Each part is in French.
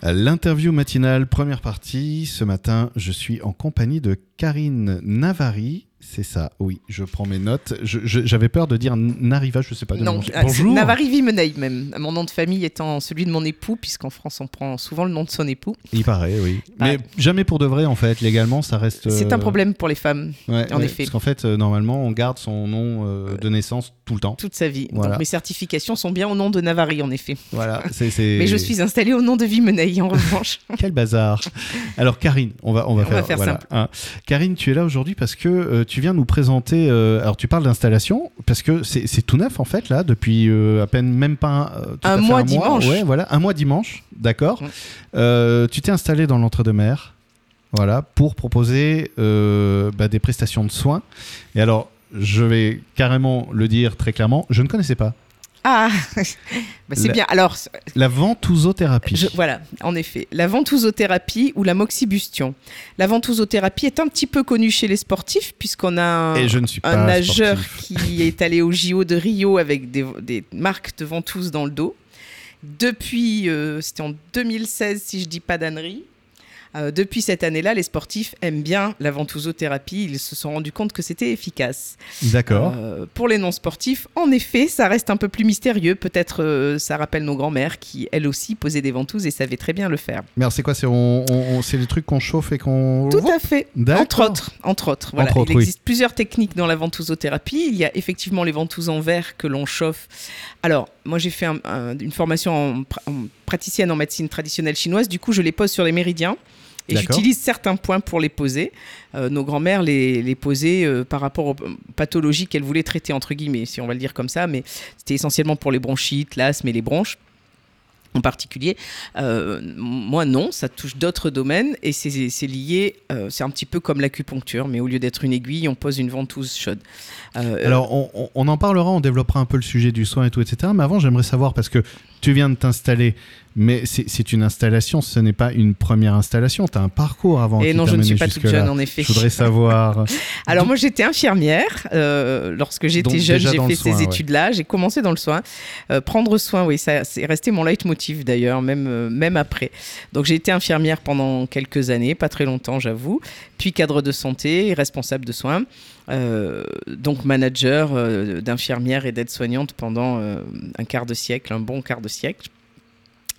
L'interview matinale, première partie. Ce matin, je suis en compagnie de Karine Navari. C'est ça, oui, je prends mes notes. J'avais peur de dire Nariva, je sais pas. De non, ah, bonjour. Navari Vimenei même. Mon nom de famille étant celui de mon époux, puisqu'en France on prend souvent le nom de son époux. Il paraît, oui. Mais jamais pour de vrai en fait, légalement ça reste. C'est un euh, problème pour les femmes, en effet. Parce qu'en fait, euh, normalement on garde son nom euh, de naissance tout le temps. Toute sa vie. Donc mes certifications sont bien au nom de Navari en effet. Voilà. Mais je suis installée au nom de Vimenei en revanche. Quel bazar. Alors Karine, on va, on va faire, simple. Hein. Karine, tu es là aujourd'hui parce que tu viens nous présenter. Euh, alors, tu parles d'installation parce que c'est tout neuf en fait là, depuis euh, à peine même pas euh, un, mois dimanche. Ouais, voilà, un mois dimanche, d'accord. tu t'es installé dans l'entre-deux-mer, voilà, pour proposer bah, des prestations de soins. Et alors, je vais carrément le dire très clairement, je ne connaissais pas. Ah, bah, c'est bien. Alors, la ventousothérapie. voilà, en effet, la ventousothérapie ou la moxibustion. La ventousothérapie est un petit peu connue chez les sportifs puisqu'on a un, je ne suis un nageur qui est allé au JO de Rio avec des, marques de ventouses dans le dos. Depuis, euh, c'était en 2016 si je dis pas d'annerie. Euh, depuis cette année-là, les sportifs aiment bien la ventousothérapie. Ils se sont rendus compte que c'était efficace. D'accord. Euh, pour les non-sportifs, en effet, ça reste un peu plus mystérieux. Peut-être euh, ça rappelle nos grands-mères qui, elles aussi, posaient des ventouses et savaient très bien le faire. Mais c'est quoi C'est on, les trucs qu'on chauffe et qu'on. Tout à fait. Entre autres. Entre autres. Voilà. Il existe plusieurs techniques dans la ventousothérapie. Il y a effectivement les ventouses en verre que l'on chauffe. Alors, moi, j'ai fait une formation en praticienne en médecine traditionnelle chinoise. Du coup, je les pose sur les méridiens. Et j'utilise certains points pour les poser. Euh, nos grands-mères les, les posaient euh, par rapport aux pathologies qu'elles voulaient traiter, entre guillemets, si on va le dire comme ça, mais c'était essentiellement pour les bronchites, l'asthme et les bronches en particulier. Euh, moi, non, ça touche d'autres domaines et c'est lié, c'est un petit peu comme l'acupuncture, mais au lieu d'être une aiguille, on pose une ventouse chaude. Alors, on, on, en parlera, on développera un peu le sujet du soin et tout, etc. Mais avant, j'aimerais savoir, parce que tu viens de t'installer mais c'est une installation, ce n'est pas une première installation. Tu as un parcours avant. Et non, je ne suis pas toute jeune, en effet. Je voudrais savoir. Alors, moi, j'étais infirmière. Euh, lorsque j'étais jeune, j'ai fait ces études-là. J'ai commencé dans le soin. Euh, prendre soin, oui, ça c'est resté mon leitmotiv d'ailleurs, même, euh, même après. Donc, j'ai été infirmière pendant quelques années, pas très longtemps, j'avoue. Puis cadre de santé, responsable de soins. donc manager d'infirmière et d'aide-soignante pendant un quart de siècle, un bon quart de siècle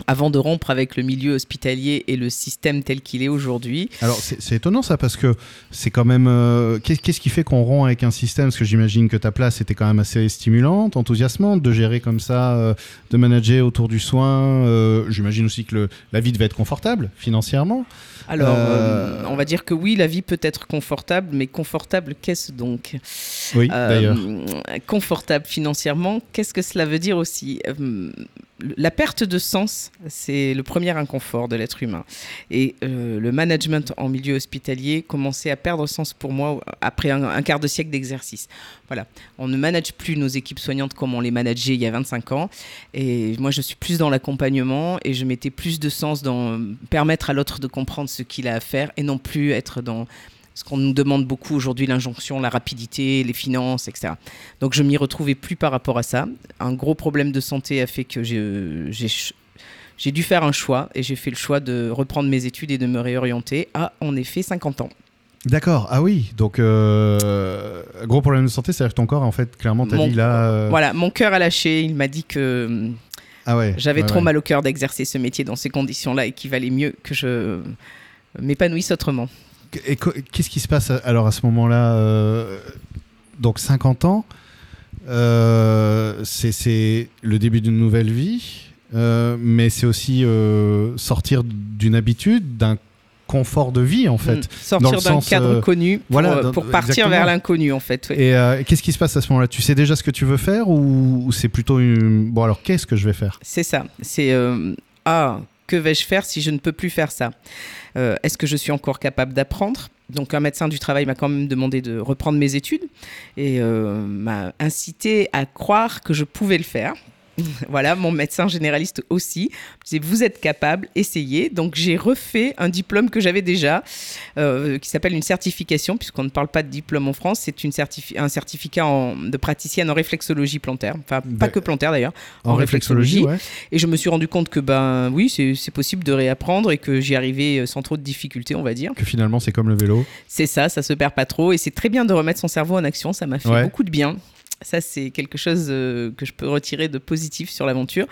avant de rompre avec le milieu hospitalier et le système tel qu'il est aujourd'hui. Alors c'est étonnant ça parce que c'est quand même... Euh, qu'est-ce qui fait qu'on rompt avec un système? Parce que j'imagine que ta place était quand même assez stimulante, enthousiasmante de gérer comme ça, euh, de manager autour du soin. Euh, j'imagine aussi que la vie devait être confortable financièrement. Alors, on va dire que oui, la vie peut être confortable, mais confortable, qu'est-ce donc? Oui, d'ailleurs. Confortable financièrement, qu'est-ce que cela veut dire aussi? La perte de sens, c'est le premier inconfort de l'être humain. Et euh, le management en milieu hospitalier commençait à perdre sens pour moi après un, quart de siècle d'exercice. Voilà, on ne manage plus nos équipes soignantes comme on les manageait il y a 25 ans. Et moi, je suis plus dans l'accompagnement et je mettais plus de sens dans permettre à l'autre de comprendre ce qu'il a à faire et non plus être dans ce qu'on nous demande beaucoup aujourd'hui, l'injonction, la rapidité, les finances, etc. Donc je m'y retrouvais plus par rapport à ça. Un gros problème de santé a fait que j'ai dû faire un choix et j'ai fait le choix de reprendre mes études et de me réorienter à, en effet, 50 ans. D'accord, ah oui, donc euh, gros problème de santé, c'est-à-dire que ton corps, en fait, clairement, t'as dit là. Euh, voilà, mon cœur a lâché, il m'a dit que ah ouais, j'avais trop mal au cœur d'exercer ce métier dans ces conditions-là et qu'il valait mieux que je m'épanouisse autrement. Et qu'est-ce qui se passe alors à ce moment-là euh, Donc 50 ans, euh, c'est le début d'une nouvelle vie, euh, mais c'est aussi sortir d'une habitude, d'un confort de vie en fait. Hmm. Sortir d'un cadre connu pour, voilà, pour partir vers l'inconnu en fait. Et qu'est-ce qui se passe à ce moment-là? Tu sais déjà ce que tu veux faire ou, c'est plutôt une... Bon alors qu'est-ce que je vais faire? C'est ça. C'est... Ah, que vais-je faire si je ne peux plus faire ça euh, Est-ce que je suis encore capable d'apprendre donc un médecin du travail m'a quand même demandé de reprendre mes études et euh, m'a incité à croire que je pouvais le faire. voilà, mon médecin généraliste aussi. Vous êtes capable, essayez. Donc j'ai refait un diplôme que j'avais déjà, euh, qui s'appelle une certification, puisqu'on ne parle pas de diplôme en France, c'est un certificat de praticienne en réflexologie plantaire, enfin pas que plantaire d'ailleurs, en, réflexologie. Et je me suis rendu compte que ben oui, c'est possible de réapprendre et que j'y arrivais euh, sans trop de difficultés, on va dire. Que finalement c'est comme le vélo. C'est ça, ça se perd pas trop et c'est très bien de remettre son cerveau en action. Ça m'a fait beaucoup de bien. Ça, c'est quelque chose euh, que je peux retirer de positif sur l'aventure.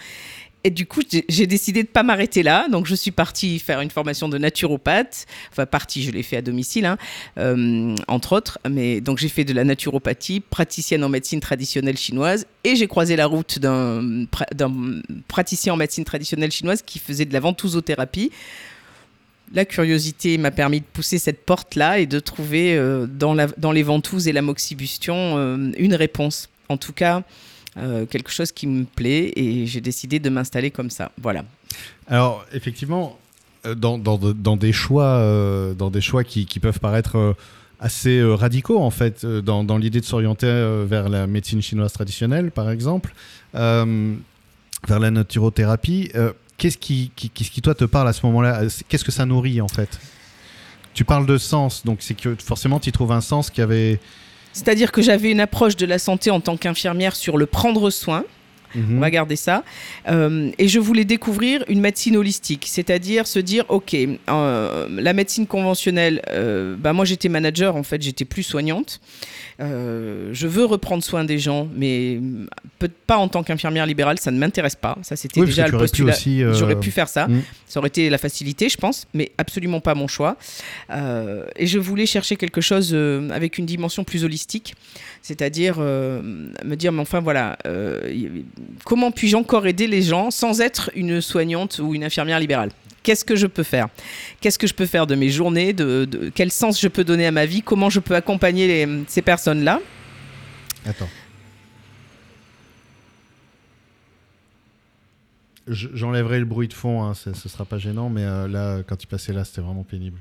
Et du coup, j'ai décidé de pas m'arrêter là. Donc, je suis partie faire une formation de naturopathe. Enfin, partie, je l'ai fait à domicile, hein, euh, entre autres. Mais donc, j'ai fait de la naturopathie, praticienne en médecine traditionnelle chinoise. Et j'ai croisé la route d'un praticien en médecine traditionnelle chinoise qui faisait de la ventousothérapie la curiosité m'a permis de pousser cette porte-là et de trouver euh, dans, les ventouses et la moxibustion euh, une réponse. En tout cas, euh, quelque chose qui me plaît et j'ai décidé de m'installer comme ça. Voilà. Alors, effectivement, dans, des choix, dans des choix qui, peuvent paraître assez radicaux, en fait, dans, l'idée de s'orienter vers la médecine chinoise traditionnelle, par exemple, vers la naturothérapie, qu'est-ce qui, toi te parle à ce moment-là? Qu'est-ce que ça nourrit en fait? Tu parles de sens, donc c'est que forcément tu trouves un sens qui avait. C'est-à-dire que j'avais une approche de la santé en tant qu'infirmière sur le prendre soin. On va garder ça. Euh, et je voulais découvrir une médecine holistique, c'est-à-dire se dire, OK, euh, la médecine conventionnelle, euh, bah moi j'étais manager, en fait, j'étais plus soignante. Je veux reprendre soin des gens, mais peut pas en tant qu'infirmière libérale, ça ne m'intéresse pas. Ça, c'était déjà le postulat. J'aurais pu faire ça. Mm. Ça aurait été la facilité, je pense, mais absolument pas mon choix. Et je voulais chercher quelque chose avec une dimension plus holistique, c'est-à-dire me dire, mais enfin voilà, comment puis-je encore aider les gens sans être une soignante ou une infirmière libérale? Qu'est-ce que je peux faire? Qu'est-ce que je peux faire de mes journées? De, Quel sens je peux donner à ma vie? Comment je peux accompagner ces personnes-là? Attends. J'enlèverai le bruit de fond, hein, ce ne sera pas gênant, mais euh, là, quand il passait là, c'était vraiment pénible.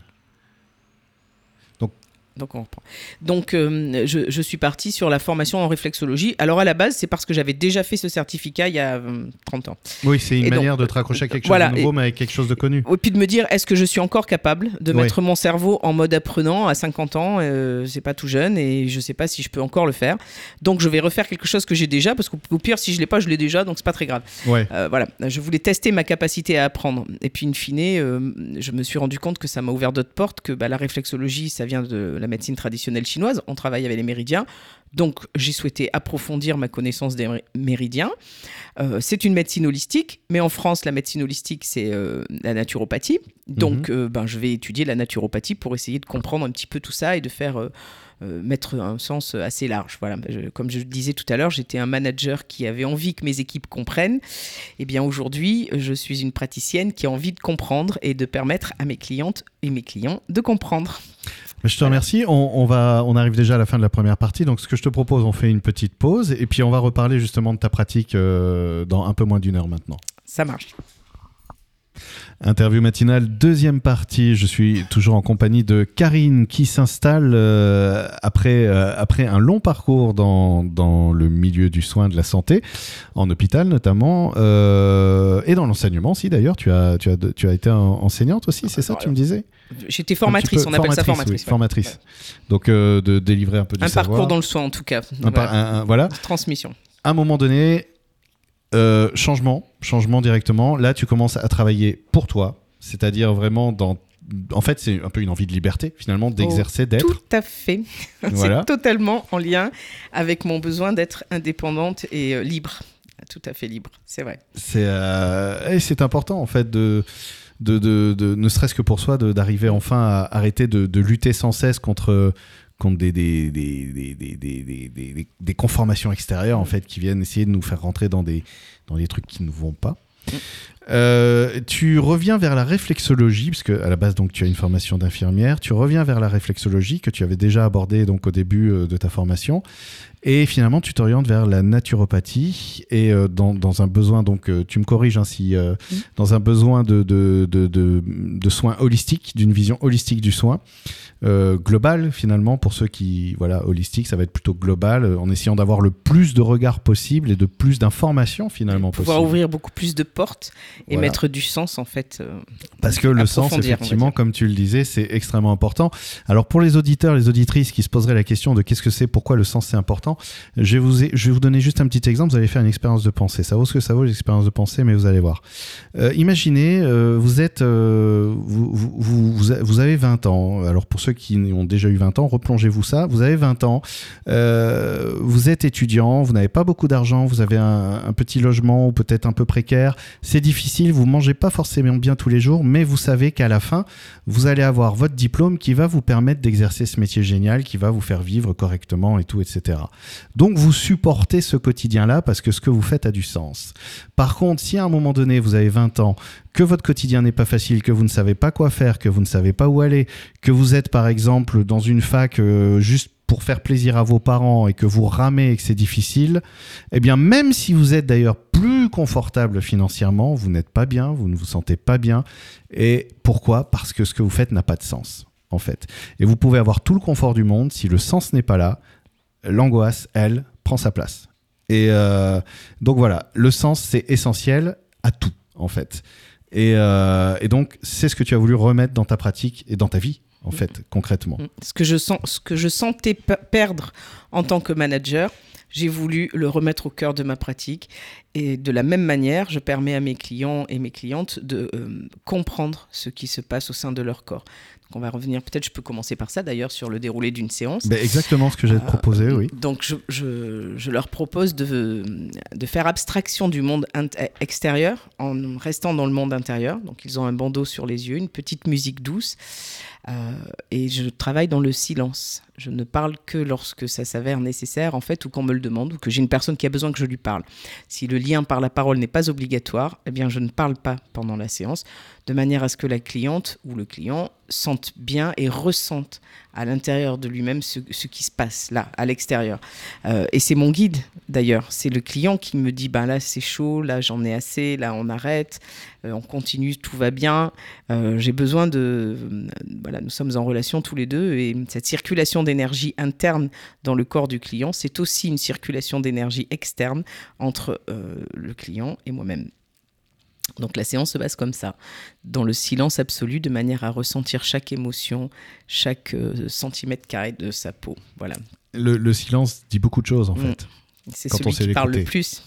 Donc, on reprend. Donc euh, je, suis partie sur la formation en réflexologie. Alors à la base, c'est parce que j'avais déjà fait ce certificat il y a 30 euh, ans. Oui, c'est une manière de te raccrocher à quelque chose de nouveau, mais avec quelque chose de connu. Et puis de me dire, est-ce que je suis encore capable de mettre mon cerveau en mode apprenant à 50 ans euh, C'est pas tout jeune et je sais pas si je peux encore le faire. Donc je vais refaire quelque chose que j'ai déjà, parce qu'au pire, si je l'ai pas, je l'ai déjà, donc c'est pas très grave. Ouais. voilà, je voulais tester ma capacité à apprendre. Et puis in fine, je me suis rendu compte que ça m'a ouvert d'autres portes, que bah, la réflexologie, ça vient de la médecine traditionnelle chinoise. On travaille avec les méridiens. Donc, j'ai souhaité approfondir ma connaissance des méridiens. Euh, c'est une médecine holistique, mais en France, la médecine holistique, c'est euh, la naturopathie. Donc, mhm. euh, ben, je vais étudier la naturopathie pour essayer de comprendre un petit peu tout ça et de faire mettre un sens assez large. Voilà, comme je disais tout à l'heure, j'étais un manager qui avait envie que mes équipes comprennent. Et eh bien aujourd'hui, je suis une praticienne qui a envie de comprendre et de permettre à mes clientes et mes clients de comprendre. Je te remercie. On, va, on arrive déjà à la fin de la première partie. Donc, ce que je te propose, on fait une petite pause et puis on va reparler justement de ta pratique euh, dans un peu moins d'une heure maintenant. Ça marche. Interview matinale, deuxième partie. Je suis toujours en compagnie de Karine qui s'installe euh, après, euh, après un long parcours dans, dans, le milieu du soin de la santé, en hôpital notamment, euh, et dans l'enseignement aussi d'ailleurs. Tu as, tu, as, tu as été enseignante aussi, c'est ça, tu me disais? J'étais formatrice, on appelle ça formatrice. formatrice. Donc de délivrer un peu du un savoir. Un parcours dans le soin en tout cas. Un, voilà. Transmission. À un moment donné, euh, changement, changement directement. Là, tu commences à travailler pour toi, c'est-à-dire vraiment dans. En fait, c'est un peu une envie de liberté, finalement, d'exercer, d'être. Tout à fait. c'est totalement en lien avec mon besoin d'être indépendante et euh, libre. Tout à fait libre, c'est vrai. C'est euh, c'est important, en fait, de. De, de, de, ne serait-ce que pour soi, d'arriver enfin à arrêter de, lutter sans cesse contre, contre des, des, des, des, des, conformations extérieures en fait qui viennent essayer de nous faire rentrer dans des, dans des trucs qui ne vont pas. Euh, tu reviens vers la réflexologie, parce que à la base donc tu as une formation d'infirmière. Tu reviens vers la réflexologie que tu avais déjà abordée donc au début euh, de ta formation. Et finalement, tu t'orientes vers la naturopathie et euh, dans, dans, un besoin, donc euh, tu me corriges ainsi, hein, euh, mmh. dans un besoin de, de, de, de soins holistiques, d'une vision holistique du soin, global finalement, pour ceux qui, voilà, holistique, ça va être plutôt global, en essayant d'avoir le plus de regards possible et de plus d'informations finalement Pouvoir possible. ouvrir beaucoup plus de portes et voilà. mettre du sens en fait. Parce que le sens, effectivement, comme tu le disais, c'est extrêmement important. Alors pour les auditeurs, les auditrices qui se poseraient la question de qu'est-ce que c'est, pourquoi le sens c'est important, je vais, vous, je vais vous donner juste un petit exemple. Vous allez faire une expérience de pensée. Ça vaut ce que ça vaut, l'expérience de pensée, mais vous allez voir. Euh, imaginez, euh, vous êtes, euh, vous, vous, vous, avez 20 ans. Alors pour ceux qui ont déjà eu 20 ans, replongez-vous ça. Vous avez 20 ans. Euh, vous êtes étudiant. Vous n'avez pas beaucoup d'argent. Vous avez un, un, petit logement ou peut-être un peu précaire. C'est difficile. Vous mangez pas forcément bien tous les jours, mais vous savez qu'à la fin, vous allez avoir votre diplôme qui va vous permettre d'exercer ce métier génial, qui va vous faire vivre correctement et tout, etc. Donc vous supportez ce quotidien-là parce que ce que vous faites a du sens. Par contre, si à un moment donné, vous avez 20 ans, que votre quotidien n'est pas facile, que vous ne savez pas quoi faire, que vous ne savez pas où aller, que vous êtes par exemple dans une fac euh, juste pour faire plaisir à vos parents et que vous ramez et que c'est difficile, eh bien même si vous êtes d'ailleurs plus confortable financièrement, vous n'êtes pas bien, vous ne vous sentez pas bien. Et pourquoi? Parce que ce que vous faites n'a pas de sens en fait. Et vous pouvez avoir tout le confort du monde, si le sens n'est pas là, l'angoisse, elle, prend sa place. Et euh, donc voilà, le sens, c'est essentiel à tout, en fait. Euh, et donc, c'est ce que tu as voulu remettre dans ta pratique et dans ta vie, en fait, concrètement. Mm. Ce que je, sens, ce que je sentais perdre en tant que manager, j'ai voulu le remettre au cœur de ma pratique. Et de la même manière, je permets à mes clients et mes clientes de euh, comprendre ce qui se passe au sein de leur corps on va revenir, peut-être je peux commencer par ça d'ailleurs, sur le déroulé d'une séance. Ben exactement ce que j'ai euh, proposé, oui. Donc je, je, je, leur propose de, de faire abstraction du monde extérieur en restant dans le monde intérieur. Donc ils ont un bandeau sur les yeux, une petite musique douce. Euh, et je travaille dans le silence. Je ne parle que lorsque ça s'avère nécessaire, en fait, ou qu'on me le demande, ou que j'ai une personne qui a besoin que je lui parle. Si le lien par la parole n'est pas obligatoire, eh bien, je ne parle pas pendant la séance, de manière à ce que la cliente ou le client sente bien et ressente à l'intérieur de lui-même ce, qui se passe là, à l'extérieur. Euh, et c'est mon guide d'ailleurs. C'est le client qui me dit ben là c'est chaud, là j'en ai assez, là on arrête, on continue, tout va bien. Euh, J'ai besoin de. Euh, voilà, nous sommes en relation tous les deux et cette circulation d'énergie interne dans le corps du client, c'est aussi une circulation d'énergie externe entre euh, le client et moi-même. Donc la séance se passe comme ça, dans le silence absolu, de manière à ressentir chaque émotion, chaque euh, centimètre carré de sa peau. Voilà. Le, le silence dit beaucoup de choses en mmh. fait. C'est celui qui parle le plus.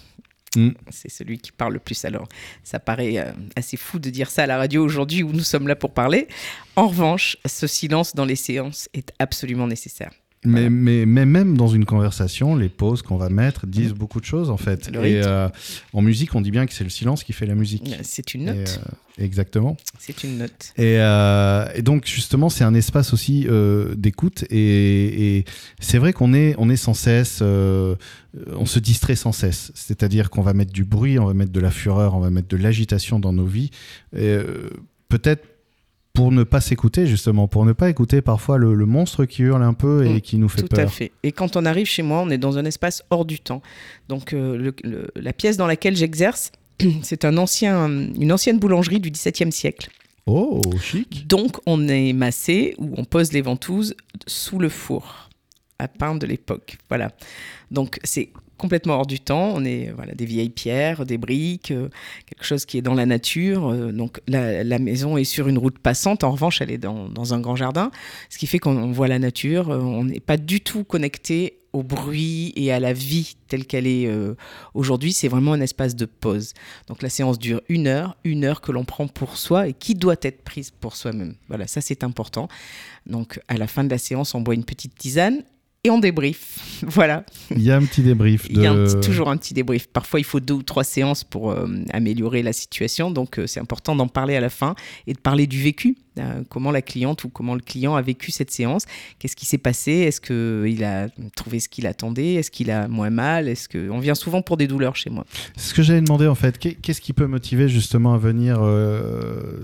Mmh. C'est celui qui parle le plus. Alors, ça paraît euh, assez fou de dire ça à la radio aujourd'hui où nous sommes là pour parler. En revanche, ce silence dans les séances est absolument nécessaire. Mais, mais, mais, même dans une conversation, les pauses qu'on va mettre disent beaucoup de choses en fait. Et euh, en musique, on dit bien que c'est le silence qui fait la musique. C'est une note. Et, euh, exactement. C'est une note. Et, euh, et donc justement, c'est un espace aussi euh, d'écoute. Et, et c'est vrai qu'on est, on est sans cesse, euh, on se distrait sans cesse. C'est-à-dire qu'on va mettre du bruit, on va mettre de la fureur, on va mettre de l'agitation dans nos vies. Euh, Peut-être pour ne pas s'écouter justement, pour ne pas écouter parfois le, le, monstre qui hurle un peu et mmh, qui nous fait tout peur. Tout à fait. Et quand on arrive chez moi, on est dans un espace hors du temps. Donc euh, le, le, la pièce dans laquelle j'exerce, c'est un ancien, une ancienne boulangerie du XVIIe siècle. Oh, chic. Donc on est massé ou on pose les ventouses sous le four de l'époque. Voilà. Donc c'est complètement hors du temps. On est voilà, des vieilles pierres, des briques, euh, quelque chose qui est dans la nature. Euh, donc la, maison est sur une route passante. En revanche, elle est dans, un grand jardin, ce qui fait qu'on voit la nature. Euh, on n'est pas du tout connecté au bruit et à la vie telle qu'elle est aujourd'hui. C'est vraiment un espace de pause. Donc la séance dure une heure, une heure que l'on prend pour soi et qui doit être prise pour soi-même. Voilà, ça c'est important. Donc à la fin de la séance, on boit une petite tisane et on débrief. voilà. Il y a un petit débrief. Il y a toujours un petit débrief. Parfois, il faut deux ou trois séances pour euh, améliorer la situation. Donc, euh, c'est important d'en parler à la fin et de parler du vécu. Euh, comment la cliente ou comment le client a vécu cette séance? Qu'est-ce qui s'est passé? Est-ce qu'il a trouvé ce qu'il attendait? Est-ce qu'il a moins mal? Est-ce que... On vient souvent pour des douleurs chez moi. C'est ce que j'allais demander en fait. Qu'est-ce qui peut motiver justement à venir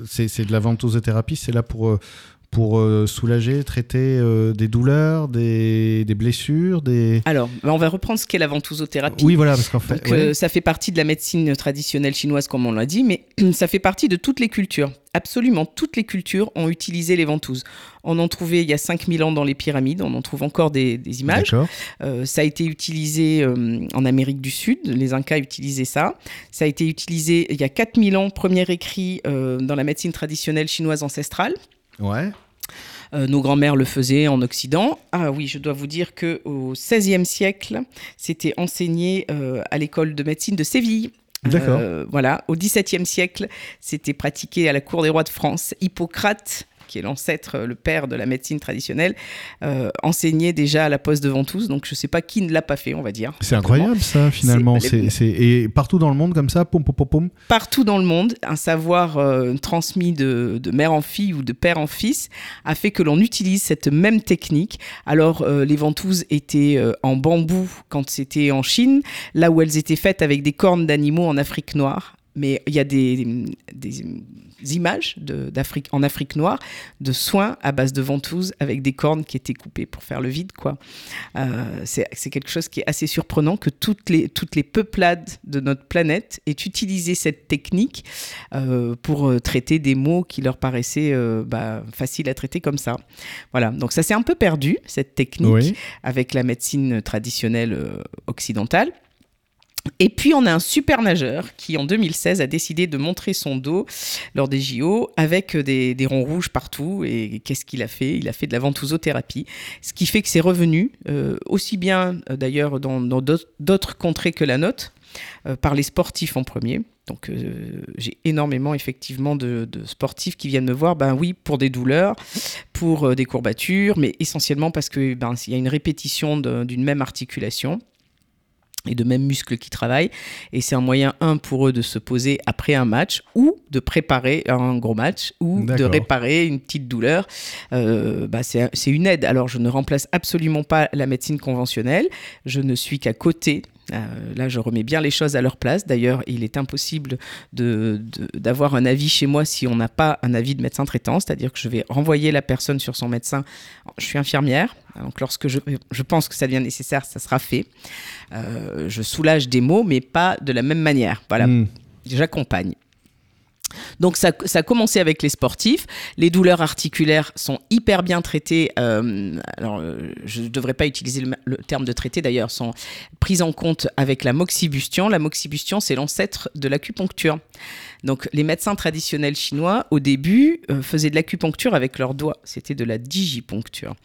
C'est de la ventosothérapie C'est là pour pour euh, soulager, traiter euh, des douleurs, des, des, blessures, des... Alors, bah, on va reprendre ce qu'est la ventosothérapie. Oui, voilà, parce qu'en fait... Euh, ça fait partie de la médecine traditionnelle chinoise, comme on l'a dit, mais ça fait partie de toutes les cultures. Absolument toutes les cultures ont utilisé les ventouses. On en trouvait il y a 5000 ans dans les pyramides, on en trouve encore des, des images. ça a été utilisé en Amérique du Sud, les Incas utilisaient ça. Ça a été utilisé il y a 4000 ans, premier écrit dans la médecine traditionnelle chinoise ancestrale. Ouais. Euh, nos grands-mères le faisaient en Occident. Ah oui, je dois vous dire que au XVIe siècle, c'était enseigné euh, à l'école de médecine de Séville. D'accord. Euh, voilà. Au XVIIe siècle, c'était pratiqué à la cour des rois de France. Hippocrate qui est l'ancêtre, le père de la médecine traditionnelle, euh, enseignait déjà à la poste de Ventouses. Donc je ne sais pas qui ne l'a pas fait, on va dire. C'est incroyable ça, finalement. C'est, Et partout dans le monde comme ça, pom, pom, pom, Partout dans le monde, un savoir euh, transmis de, mère en fille ou de père en fils a fait que l'on utilise cette même technique. Alors euh, les ventouses étaient en bambou quand c'était en Chine, là où elles étaient faites avec des cornes d'animaux en Afrique noire mais il y a des, des images de, en Afrique noire de soins à base de ventouses avec des cornes qui étaient coupées pour faire le vide. quoi. Euh, c'est quelque chose qui est assez surprenant que toutes les, toutes les peuplades de notre planète aient utilisé cette technique euh, pour euh, traiter des mots qui leur paraissaient bah, faciles à traiter comme ça. Voilà, donc ça s'est un peu perdu, cette technique, avec la médecine traditionnelle occidentale. Et puis on a un super nageur qui en 2016 a décidé de montrer son dos lors des JO avec des, ronds rouges partout. Et qu'est-ce qu'il a fait? Il a fait de la ventousothérapie, ce qui fait que c'est revenu euh, aussi bien euh, d'ailleurs dans d'autres contrées que la note, euh, par les sportifs en premier. Donc j'ai énormément effectivement de, sportifs qui viennent me voir, ben oui, pour des douleurs, pour des courbatures, mais essentiellement parce qu'il ben, y a une répétition d'une même articulation et de mêmes muscles qui travaillent. Et c'est un moyen, un, pour eux de se poser après un match ou de préparer un gros match ou de réparer une petite douleur. Euh, bah c'est une aide. Alors, je ne remplace absolument pas la médecine conventionnelle. Je ne suis qu'à côté là, je remets bien les choses à leur place. D'ailleurs, il est impossible d'avoir un avis chez moi si on n'a pas un avis de médecin traitant, c'est-à-dire que je vais renvoyer la personne sur son médecin. Je suis infirmière, donc lorsque je, pense que ça devient nécessaire, ça sera fait. Euh, je soulage des maux, mais pas de la même manière. Voilà, hmm. j'accompagne. Donc ça, ça, a commencé avec les sportifs. Les douleurs articulaires sont hyper bien traitées. Euh, alors, euh, je ne devrais pas utiliser le, terme de traité d'ailleurs, sont prises en compte avec la moxibustion. La moxibustion, c'est l'ancêtre de l'acupuncture. Donc les médecins traditionnels chinois, au début, euh, faisaient de l'acupuncture avec leurs doigts. C'était de la digipuncture.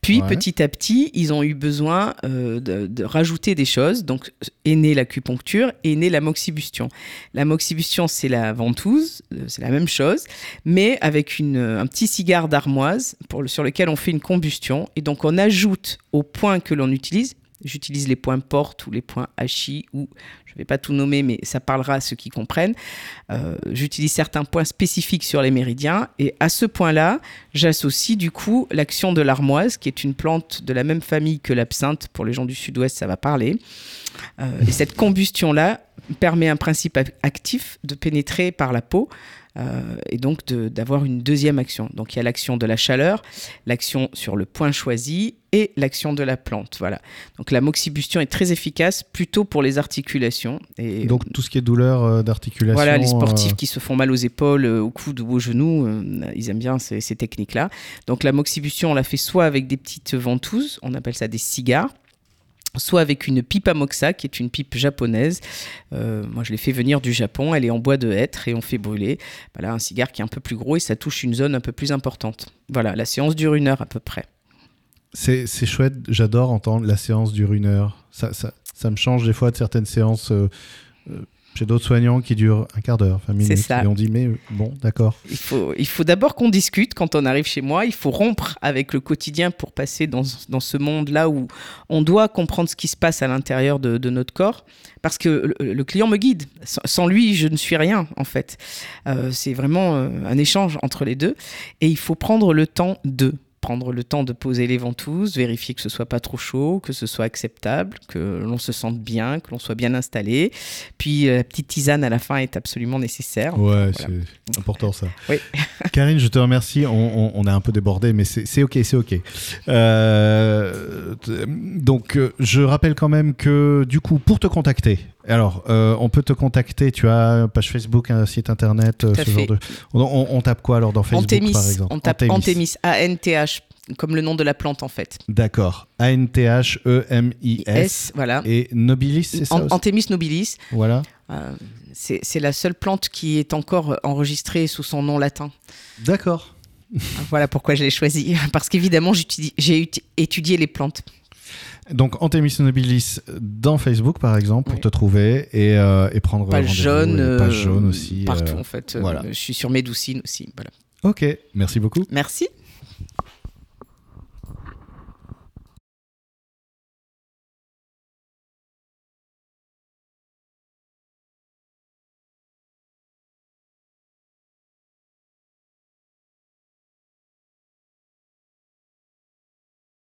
Puis petit à petit, ils ont eu besoin euh, de, rajouter des choses. Donc est née l'acupuncture est née la moxibustion. La moxibustion, c'est la ventouse, euh, c'est la même chose, mais avec une, un petit cigare d'armoise sur lequel on fait une combustion. Et donc on ajoute au point que l'on utilise J'utilise les points porte ou les points hachis ou je ne vais pas tout nommer, mais ça parlera à ceux qui comprennent. Euh, j'utilise certains points spécifiques sur les méridiens et à ce point-là, j'associe du coup l'action de l'armoise, qui est une plante de la même famille que l'absinthe. Pour les gens du sud-ouest, ça va parler. Euh, et cette combustion-là permet un principe actif de pénétrer par la peau euh, et donc d'avoir une deuxième action. Donc il y a l'action de la chaleur, l'action sur le point choisi et l'action de la plante. Voilà. Donc la moxibustion est très efficace plutôt pour les articulations. Et donc tout ce qui est douleur euh, d'articulation. Voilà, les sportifs euh, qui se font mal aux épaules, au coude ou aux genoux, ils aiment bien ces, ces techniques-là. Donc la moxibustion, on la fait soit avec des petites ventouses, on appelle ça des cigares soit avec une pipe à moxa, qui est une pipe japonaise. Euh, moi, je l'ai fait venir du Japon. Elle est en bois de hêtre et on fait brûler. Voilà, un cigare qui est un peu plus gros et ça touche une zone un peu plus importante. Voilà, la séance dure une heure à peu près. C'est chouette, j'adore entendre la séance dure une heure. Ça, ça, ça, me change des fois de certaines séances. Euh, euh, Chez d'autres soignants qui durent un quart d'heure, 20 minutes. ça. Et on dit, mais euh, bon, d'accord. Il faut, il faut d'abord qu'on discute quand on arrive chez moi. Il faut rompre avec le quotidien pour passer dans, dans ce monde-là où on doit comprendre ce qui se passe à l'intérieur de, de notre corps. Parce que le, le client me guide. Sans, lui, je ne suis rien, en fait. Euh, c'est vraiment euh, un échange entre les deux. Et il faut prendre le temps de prendre le temps de poser les ventouses, vérifier que ce soit pas trop chaud, que ce soit acceptable, que l'on se sente bien, que l'on soit bien installé. Puis euh, la petite tisane à la fin est absolument nécessaire. Ouais, Voilà. c'est important ça. Oui. Karine, je te remercie. On, on, on a un peu débordé, mais c'est ok, c'est ok. Euh, donc, euh, je rappelle quand même que du coup, pour te contacter, alors, euh, on peut te contacter. Tu as une page Facebook, un site internet, euh, Tout ce fait. genre de. On, on- on tape quoi alors dans Facebook, Antémis, par exemple on tape Antémis. A-N-T-H, comme le nom de la plante en fait. D'accord. A-N-T-H-E-M-I-S. Voilà. Et Nobilis, c'est ça Antémis nobilis, Voilà. euh, c'est la seule plante qui est encore enregistrée sous son nom latin. D'accord. Voilà pourquoi je l'ai choisi. Parce qu'évidemment, j'ai étudié les plantes. Donc Anthemis nobilis dans Facebook par exemple pour Oui. te trouver et, euh, et prendre Page jaune, et page euh, jaune aussi. partout euh, en fait. Voilà. Je suis sur Médoucine aussi. Voilà. Ok, merci beaucoup. Merci.